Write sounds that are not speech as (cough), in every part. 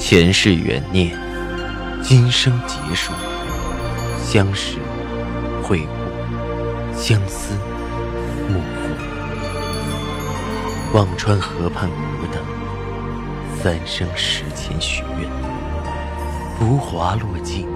前世缘念，今生劫数。相识、会故，相思、幕后。忘川河畔苦等，三生石前许愿。浮华落尽，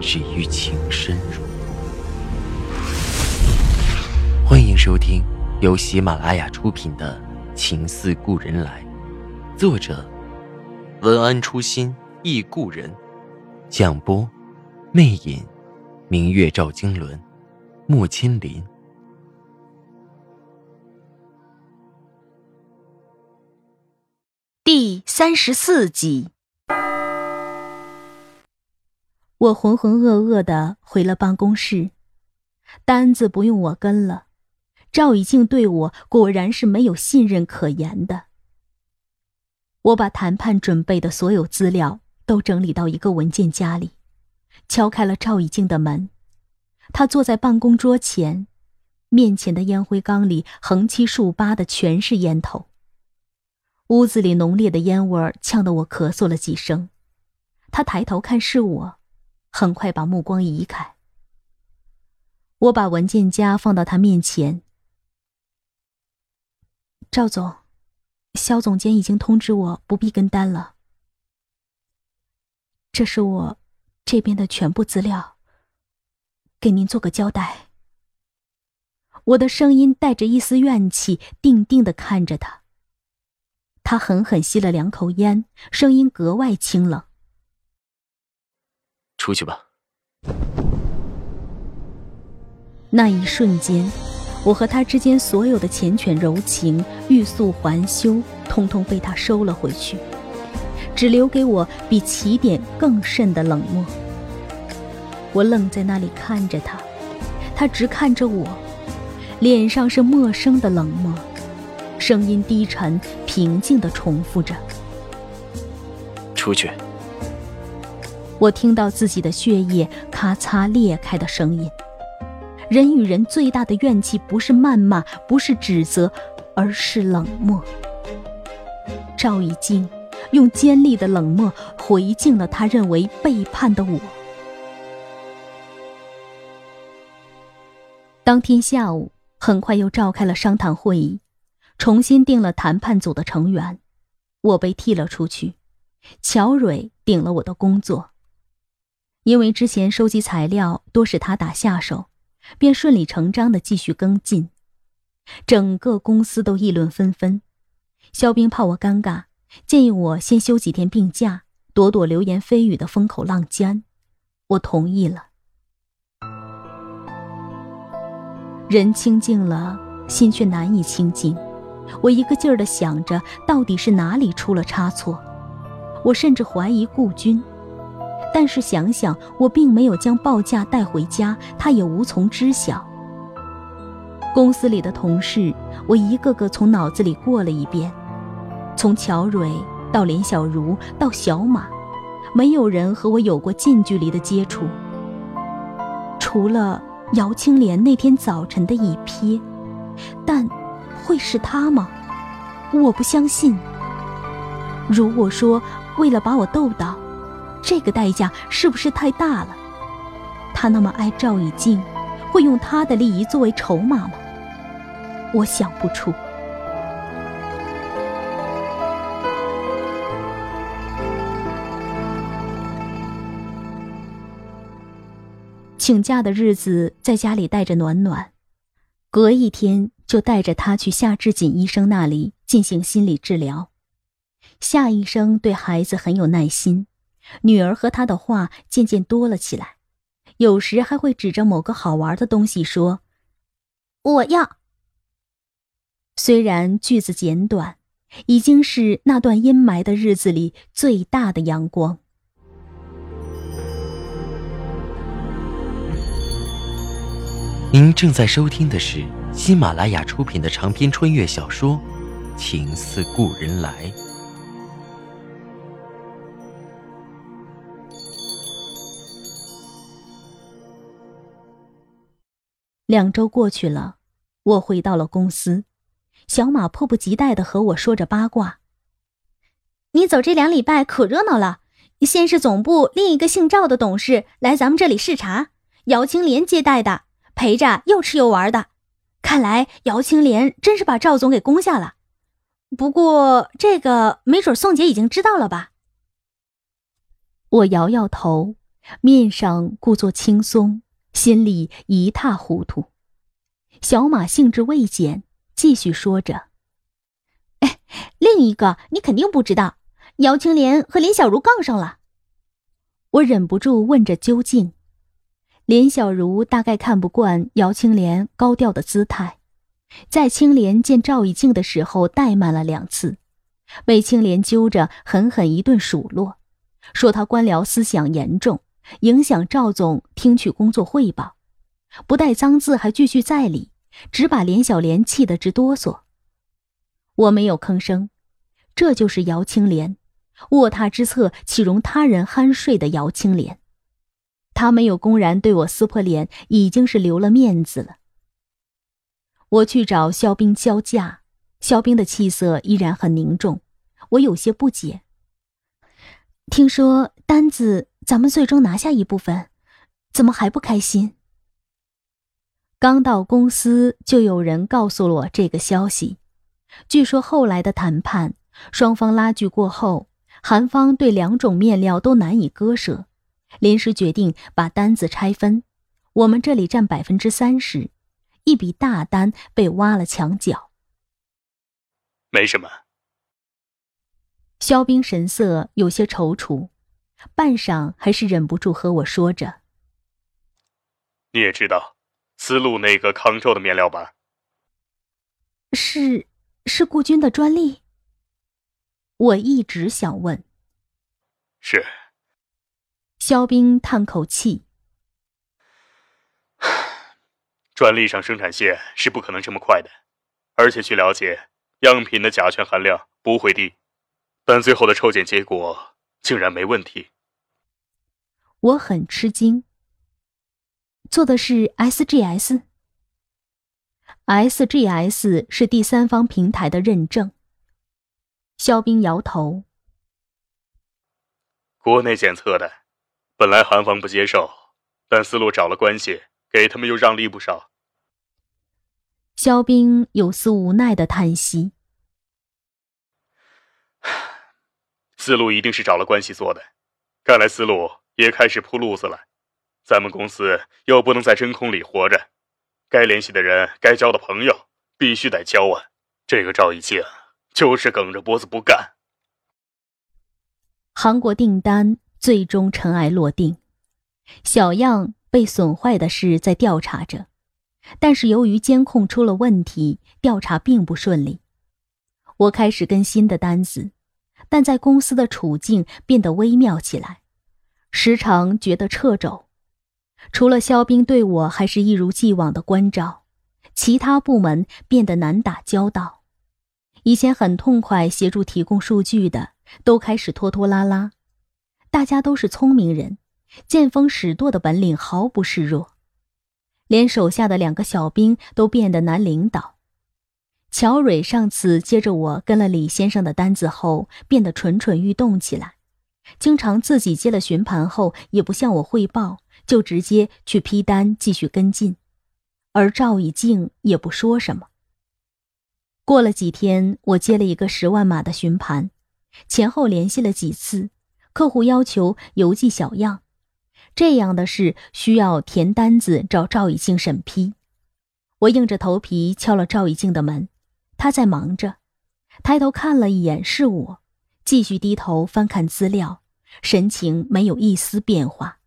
只余情深入。欢迎收听由喜马拉雅出品的《情似故人来》，作者文安初心忆故人，蒋波。魅影，明月照经纶，木千林。第三十四集，我浑浑噩噩的回了办公室，单子不用我跟了。赵以静对我果然是没有信任可言的。我把谈判准备的所有资料都整理到一个文件夹里。敲开了赵以静的门，他坐在办公桌前，面前的烟灰缸里横七竖八的全是烟头。屋子里浓烈的烟味儿呛得我咳嗽了几声。他抬头看是我，很快把目光移开。我把文件夹放到他面前。赵总，肖总监已经通知我不必跟单了。这是我。这边的全部资料，给您做个交代。我的声音带着一丝怨气，定定的看着他。他狠狠吸了两口烟，声音格外清冷：“出去吧。”那一瞬间，我和他之间所有的缱绻柔情、欲速还休，通通被他收了回去。只留给我比起点更甚的冷漠。我愣在那里看着他，他直看着我，脸上是陌生的冷漠，声音低沉平静地重复着：“出去。”我听到自己的血液咔嚓裂开的声音。人与人最大的怨气，不是谩骂，不是指责，而是冷漠。赵以静。用尖利的冷漠回敬了他认为背叛的我。当天下午，很快又召开了商谈会议，重新定了谈判组的成员，我被踢了出去，乔蕊顶了我的工作。因为之前收集材料多是他打下手，便顺理成章的继续跟进。整个公司都议论纷纷，肖兵怕我尴尬。建议我先休几天病假，躲躲流言蜚语的风口浪尖，我同意了。人清静了，心却难以清静。我一个劲儿的想着，到底是哪里出了差错？我甚至怀疑顾军，但是想想，我并没有将报价带回家，他也无从知晓。公司里的同事，我一个个从脑子里过了一遍。从乔蕊到连小茹到小马，没有人和我有过近距离的接触。除了姚青莲那天早晨的一瞥，但会是他吗？我不相信。如果说为了把我逗到，这个代价是不是太大了？他那么爱赵以静，会用他的利益作为筹码吗？我想不出。请假的日子，在家里带着暖暖，隔一天就带着他去夏志锦医生那里进行心理治疗。夏医生对孩子很有耐心，女儿和他的话渐渐多了起来，有时还会指着某个好玩的东西说：“我要。”虽然句子简短，已经是那段阴霾的日子里最大的阳光。您正在收听的是喜马拉雅出品的长篇穿越小说《情似故人来》。两周过去了，我回到了公司，小马迫不及待的和我说着八卦。你走这两礼拜可热闹了。先是总部另一个姓赵的董事来咱们这里视察，姚青莲接待的，陪着又吃又玩的。看来姚青莲真是把赵总给攻下了。不过这个没准宋姐已经知道了吧？我摇摇头，面上故作轻松，心里一塌糊涂。小马兴致未减，继续说着：“哎，另一个你肯定不知道，姚青莲和林小如杠上了。”我忍不住问着究竟。林小如大概看不惯姚青莲高调的姿态，在青莲见赵以静的时候怠慢了两次，被青莲揪着狠狠一顿数落，说他官僚思想严重，影响赵总听取工作汇报。不带脏字，还句句在理，只把连小莲气得直哆嗦。我没有吭声，这就是姚青莲，卧榻之侧岂容他人酣睡的姚青莲。他没有公然对我撕破脸，已经是留了面子了。我去找肖冰交价，肖冰的气色依然很凝重，我有些不解。听说单子咱们最终拿下一部分，怎么还不开心？刚到公司，就有人告诉了我这个消息。据说后来的谈判，双方拉锯过后，韩方对两种面料都难以割舍，临时决定把单子拆分，我们这里占百分之三十，一笔大单被挖了墙角。没什么。肖冰神色有些踌躇，半晌还是忍不住和我说着：“你也知道。”丝路那个康州的面料吧？是是顾军的专利。我一直想问。是。肖冰叹口气。(sighs) 专利上生产线是不可能这么快的，而且据了解，样品的甲醛含量不会低，但最后的抽检结果竟然没问题。我很吃惊。做的是 SGS，SGS 是第三方平台的认证。肖冰摇头。国内检测的，本来韩方不接受，但思路找了关系，给他们又让利不少。肖冰有丝无奈的叹息。(sighs) 思路一定是找了关系做的，看来思路也开始铺路子了。咱们公司又不能在真空里活着，该联系的人、该交的朋友必须得交啊！这个赵一静就是梗着脖子不干。韩国订单最终尘埃落定，小样被损坏的事在调查着，但是由于监控出了问题，调查并不顺利。我开始跟新的单子，但在公司的处境变得微妙起来，时常觉得掣肘。除了肖冰对我还是一如既往的关照，其他部门变得难打交道。以前很痛快协助提供数据的，都开始拖拖拉拉。大家都是聪明人，见风使舵的本领毫不示弱，连手下的两个小兵都变得难领导。乔蕊上次接着我跟了李先生的单子后，变得蠢蠢欲动起来，经常自己接了询盘后也不向我汇报。就直接去批单继续跟进，而赵以静也不说什么。过了几天，我接了一个十万码的询盘，前后联系了几次，客户要求邮寄小样，这样的事需要填单子找赵以静审批。我硬着头皮敲了赵以静的门，他在忙着，抬头看了一眼是我，继续低头翻看资料，神情没有一丝变化。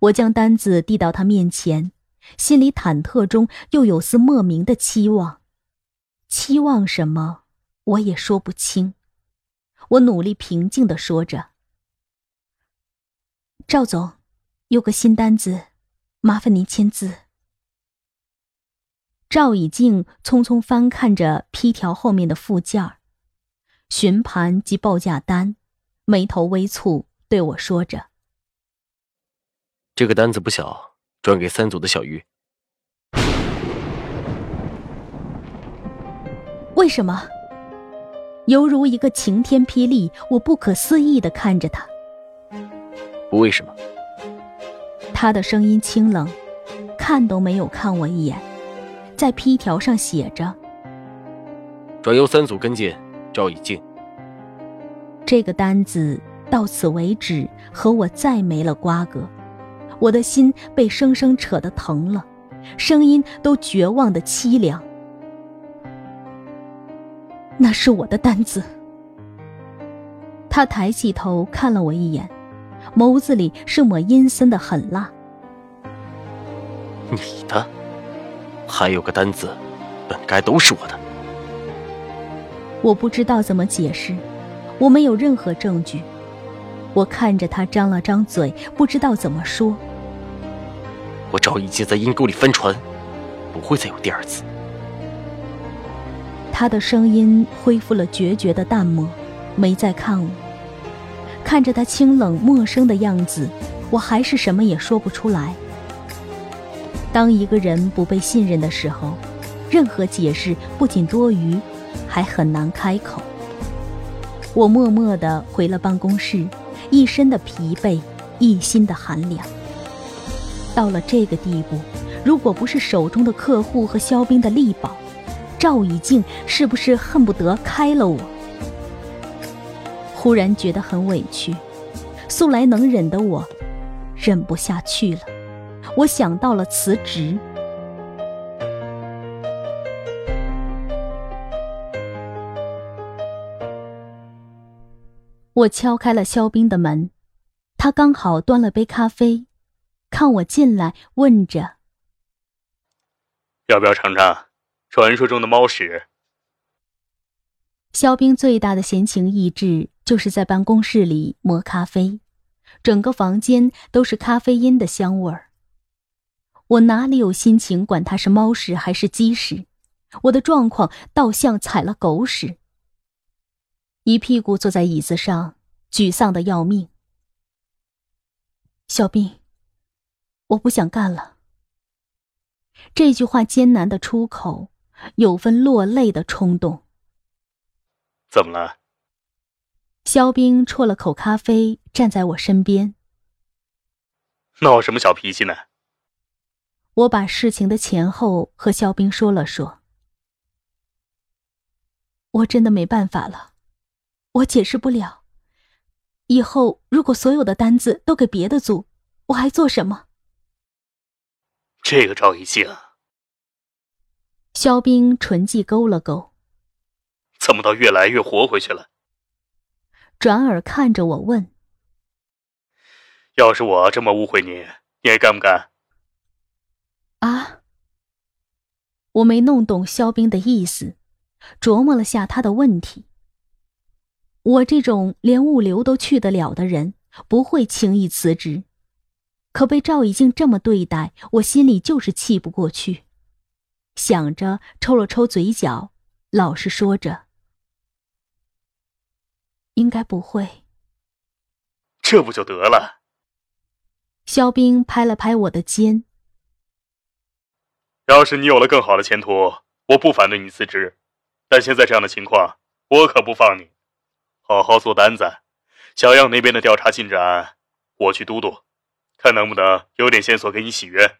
我将单子递到他面前，心里忐忑中又有丝莫名的期望。期望什么，我也说不清。我努力平静的说着：“赵总，有个新单子，麻烦您签字。”赵以静匆匆翻看着批条后面的附件儿，询盘及报价单，眉头微蹙，对我说着。这个单子不小，转给三组的小鱼。为什么？犹如一个晴天霹雳。我不可思议的看着他。不为什么。他的声音清冷，看都没有看我一眼，在批条上写着：“转由三组跟进赵以静。”这个单子到此为止，和我再没了瓜葛。我的心被生生扯得疼了，声音都绝望的凄凉。那是我的单子。他抬起头看了我一眼，眸子里是抹阴森的狠辣。你的，还有个单子，本该都是我的。我不知道怎么解释，我没有任何证据。我看着他张了张嘴，不知道怎么说。我早已经在阴沟里翻船，不会再有第二次。他的声音恢复了决绝的淡漠，没再看我。看着他清冷陌生的样子，我还是什么也说不出来。当一个人不被信任的时候，任何解释不仅多余，还很难开口。我默默地回了办公室，一身的疲惫，一心的寒凉。到了这个地步，如果不是手中的客户和肖冰的力保，赵以静是不是恨不得开了我？忽然觉得很委屈，素来能忍的我，忍不下去了。我想到了辞职。我敲开了肖冰的门，他刚好端了杯咖啡。看我进来，问着：“要不要尝尝传说中的猫屎？”肖冰最大的闲情逸致就是在办公室里磨咖啡，整个房间都是咖啡因的香味儿。我哪里有心情管它是猫屎还是鸡屎？我的状况倒像踩了狗屎，一屁股坐在椅子上，沮丧的要命。肖兵。我不想干了。这句话艰难的出口，有份落泪的冲动。怎么了？肖冰啜了口咖啡，站在我身边。闹什么小脾气呢？我把事情的前后和肖冰说了说。我真的没办法了，我解释不了。以后如果所有的单子都给别的组，我还做什么？这个赵一静，肖冰唇际勾了勾，怎么倒越来越活回去了？转而看着我问：“要是我这么误会你，你还干不干？”啊！我没弄懂肖冰的意思，琢磨了下他的问题。我这种连物流都去得了的人，不会轻易辞职。可被赵以静这么对待，我心里就是气不过去。想着，抽了抽嘴角，老实说着：“应该不会。”这不就得了？肖冰拍了拍我的肩：“要是你有了更好的前途，我不反对你辞职。但现在这样的情况，我可不放你。好好做单子，小样那边的调查进展，我去督督。”看能不能有点线索给你洗冤。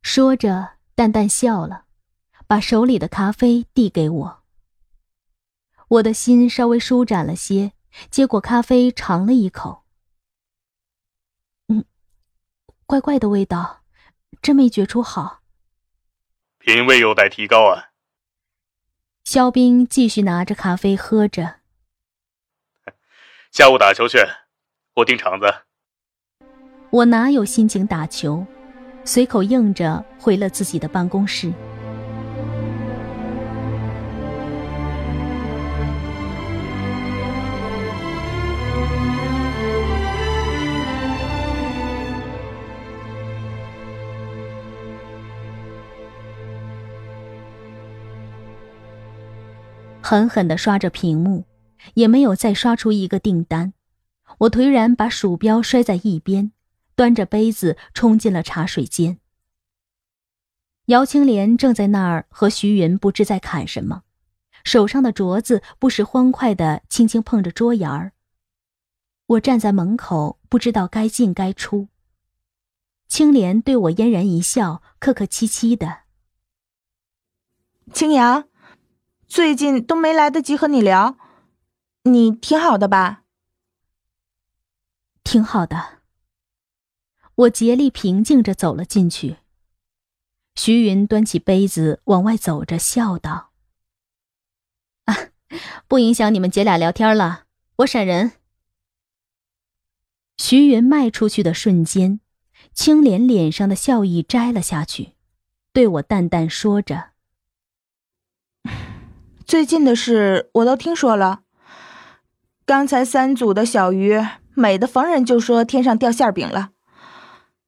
说着，淡淡笑了，把手里的咖啡递给我。我的心稍微舒展了些，接过咖啡尝了一口，嗯，怪怪的味道，真没觉出好。品味有待提高啊。肖冰继续拿着咖啡喝着。(laughs) 下午打球去。我盯场子。我哪有心情打球？随口应着，回了自己的办公室。狠狠的刷着屏幕，也没有再刷出一个订单。我颓然把鼠标摔在一边，端着杯子冲进了茶水间。姚青莲正在那儿和徐云不知在砍什么，手上的镯子不时欢快的轻轻碰着桌沿儿。我站在门口，不知道该进该出。青莲对我嫣然一笑，客客气气的：“青阳，最近都没来得及和你聊，你挺好的吧？”“挺好的。”我竭力平静着走了进去。徐云端起杯子往外走着，笑道：“啊，不影响你们姐俩聊天了，我闪人。”徐云迈出去的瞬间，青莲脸上的笑意摘了下去，对我淡淡说着：“最近的事我都听说了。刚才三组的小鱼美的逢人就说天上掉馅饼了。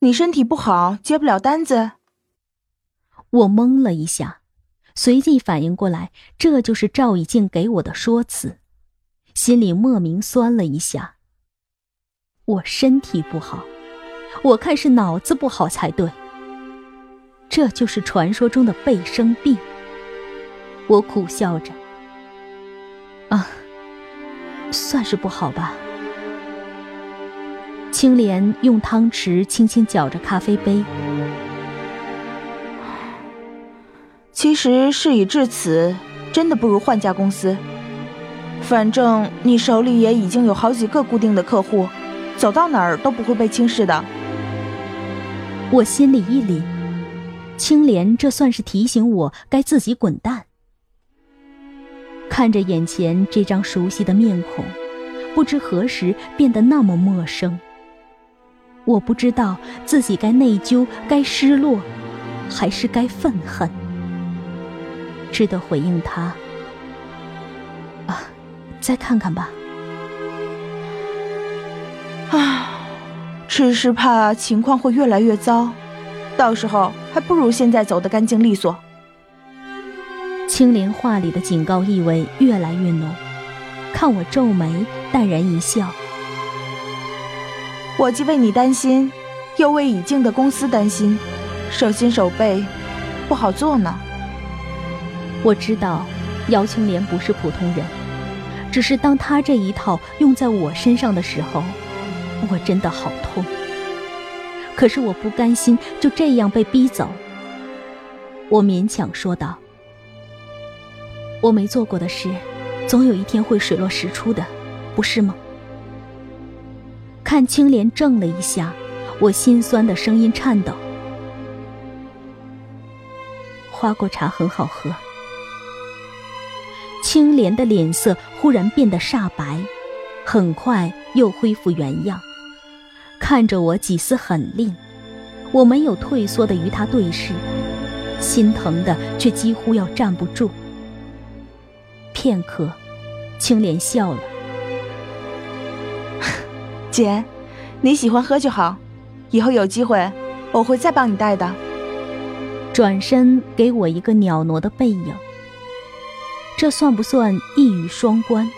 你身体不好，接不了单子。”我懵了一下，随即反应过来，这就是赵以静给我的说辞，心里莫名酸了一下。我身体不好，我看是脑子不好才对。这就是传说中的背生病。我苦笑着，啊，算是不好吧。青莲用汤匙轻轻搅着咖啡杯。其实事已至此，真的不如换家公司。反正你手里也已经有好几个固定的客户。走到哪儿都不会被轻视的。我心里一凛，青莲这算是提醒我该自己滚蛋。看着眼前这张熟悉的面孔，不知何时变得那么陌生。我不知道自己该内疚、该失落，还是该愤恨。只得回应他：“啊，再看看吧。”啊，只是怕情况会越来越糟，到时候还不如现在走得干净利索。青莲话里的警告意味越来越浓，看我皱眉，淡然一笑。我既为你担心，又为已经的公司担心，手心手背不好做呢。我知道，姚青莲不是普通人，只是当他这一套用在我身上的时候。我真的好痛，可是我不甘心就这样被逼走。我勉强说道：“我没做过的事，总有一天会水落石出的，不是吗？”看青莲怔了一下，我心酸的声音颤抖：“花果茶很好喝。”青莲的脸色忽然变得煞白，很快又恢复原样。看着我几丝狠戾，我没有退缩的与他对视，心疼的却几乎要站不住。片刻，青莲笑了：“ (laughs) 姐，你喜欢喝就好，以后有机会我会再帮你带的。”转身给我一个袅娜的背影，这算不算一语双关？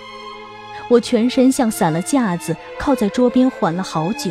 我全身像散了架子，靠在桌边缓了好久。